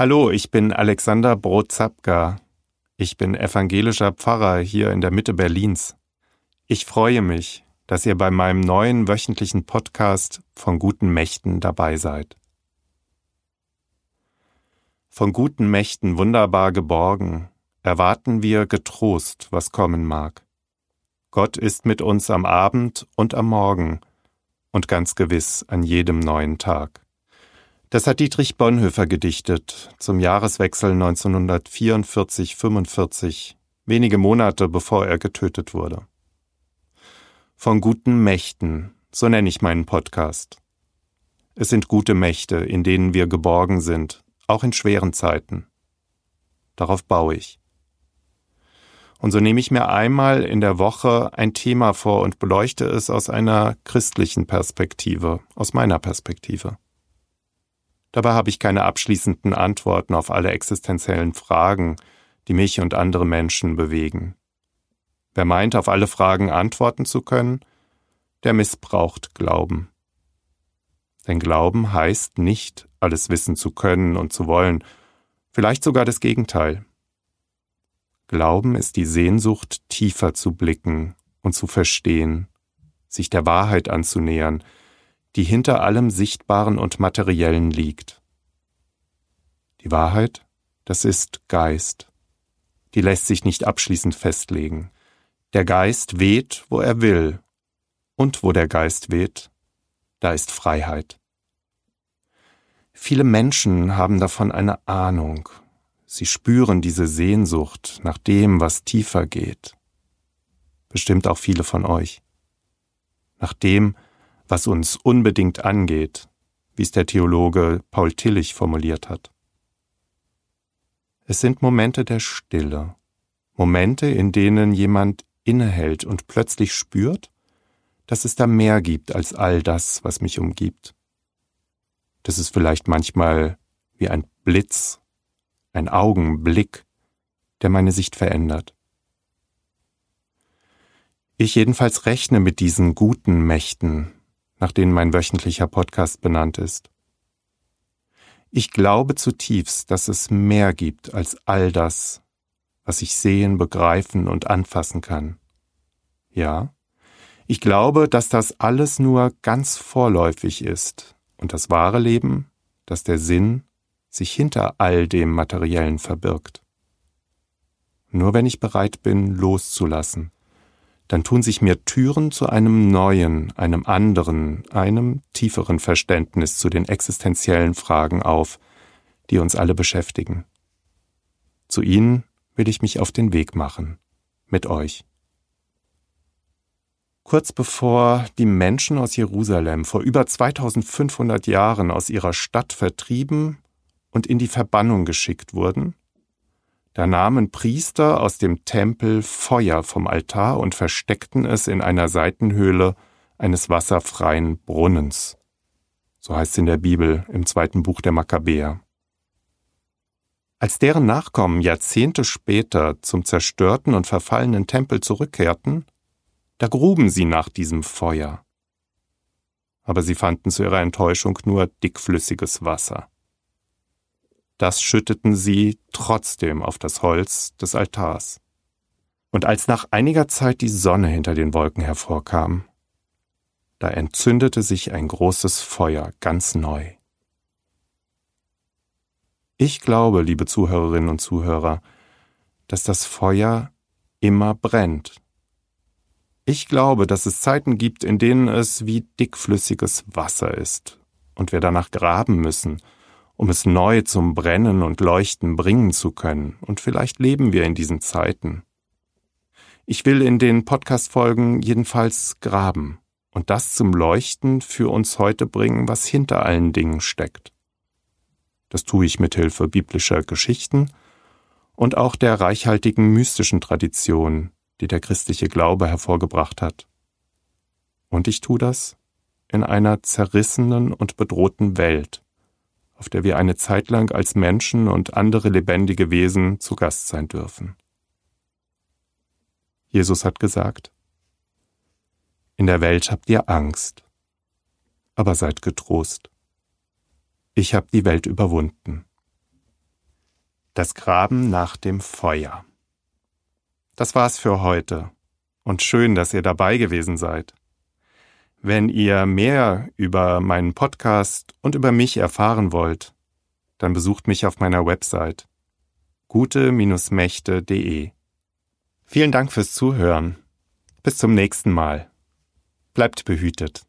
Hallo, ich bin Alexander Brotzapka. Ich bin evangelischer Pfarrer hier in der Mitte Berlins. Ich freue mich, dass ihr bei meinem neuen wöchentlichen Podcast von guten Mächten dabei seid. Von guten Mächten wunderbar geborgen, erwarten wir getrost, was kommen mag. Gott ist mit uns am Abend und am Morgen und ganz gewiss an jedem neuen Tag. Das hat Dietrich Bonhoeffer gedichtet zum Jahreswechsel 1944-45, wenige Monate bevor er getötet wurde. Von guten Mächten, so nenne ich meinen Podcast. Es sind gute Mächte, in denen wir geborgen sind, auch in schweren Zeiten. Darauf baue ich. Und so nehme ich mir einmal in der Woche ein Thema vor und beleuchte es aus einer christlichen Perspektive, aus meiner Perspektive. Dabei habe ich keine abschließenden Antworten auf alle existenziellen Fragen, die mich und andere Menschen bewegen. Wer meint, auf alle Fragen antworten zu können, der missbraucht Glauben. Denn Glauben heißt nicht, alles wissen zu können und zu wollen, vielleicht sogar das Gegenteil. Glauben ist die Sehnsucht, tiefer zu blicken und zu verstehen, sich der Wahrheit anzunähern, die hinter allem Sichtbaren und Materiellen liegt. Die Wahrheit, das ist Geist. Die lässt sich nicht abschließend festlegen. Der Geist weht, wo er will, und wo der Geist weht, da ist Freiheit. Viele Menschen haben davon eine Ahnung. Sie spüren diese Sehnsucht nach dem, was tiefer geht. Bestimmt auch viele von euch. Nach dem, was uns unbedingt angeht, wie es der Theologe Paul Tillich formuliert hat. Es sind Momente der Stille, Momente, in denen jemand innehält und plötzlich spürt, dass es da mehr gibt als all das, was mich umgibt. Das ist vielleicht manchmal wie ein Blitz, ein Augenblick, der meine Sicht verändert. Ich jedenfalls rechne mit diesen guten Mächten, nach denen mein wöchentlicher Podcast benannt ist. Ich glaube zutiefst, dass es mehr gibt als all das, was ich sehen, begreifen und anfassen kann. Ja, ich glaube, dass das alles nur ganz vorläufig ist und das wahre Leben, dass der Sinn sich hinter all dem Materiellen verbirgt. Nur wenn ich bereit bin, loszulassen, dann tun sich mir Türen zu einem neuen, einem anderen, einem tieferen Verständnis zu den existenziellen Fragen auf, die uns alle beschäftigen. Zu ihnen will ich mich auf den Weg machen, mit euch. Kurz bevor die Menschen aus Jerusalem vor über 2500 Jahren aus ihrer Stadt vertrieben und in die Verbannung geschickt wurden, da nahmen Priester aus dem Tempel Feuer vom Altar und versteckten es in einer Seitenhöhle eines wasserfreien Brunnens. So heißt es in der Bibel im zweiten Buch der Makkabäer. Als deren Nachkommen Jahrzehnte später zum zerstörten und verfallenen Tempel zurückkehrten, da gruben sie nach diesem Feuer. Aber sie fanden zu ihrer Enttäuschung nur dickflüssiges Wasser. Das schütteten sie trotzdem auf das Holz des Altars. Und als nach einiger Zeit die Sonne hinter den Wolken hervorkam, da entzündete sich ein großes Feuer ganz neu. Ich glaube, liebe Zuhörerinnen und Zuhörer, dass das Feuer immer brennt. Ich glaube, dass es Zeiten gibt, in denen es wie dickflüssiges Wasser ist und wir danach graben müssen um es neu zum Brennen und Leuchten bringen zu können, und vielleicht leben wir in diesen Zeiten. Ich will in den Podcast-Folgen jedenfalls graben und das zum Leuchten für uns heute bringen, was hinter allen Dingen steckt. Das tue ich mit Hilfe biblischer Geschichten und auch der reichhaltigen mystischen Tradition, die der christliche Glaube hervorgebracht hat. Und ich tue das in einer zerrissenen und bedrohten Welt, auf der wir eine Zeit lang als Menschen und andere lebendige Wesen zu Gast sein dürfen. Jesus hat gesagt, In der Welt habt ihr Angst, aber seid getrost. Ich habe die Welt überwunden. Das Graben nach dem Feuer. Das war's für heute. Und schön, dass ihr dabei gewesen seid. Wenn ihr mehr über meinen Podcast und über mich erfahren wollt, dann besucht mich auf meiner Website gute-mächte.de. Vielen Dank fürs Zuhören. Bis zum nächsten Mal. Bleibt behütet.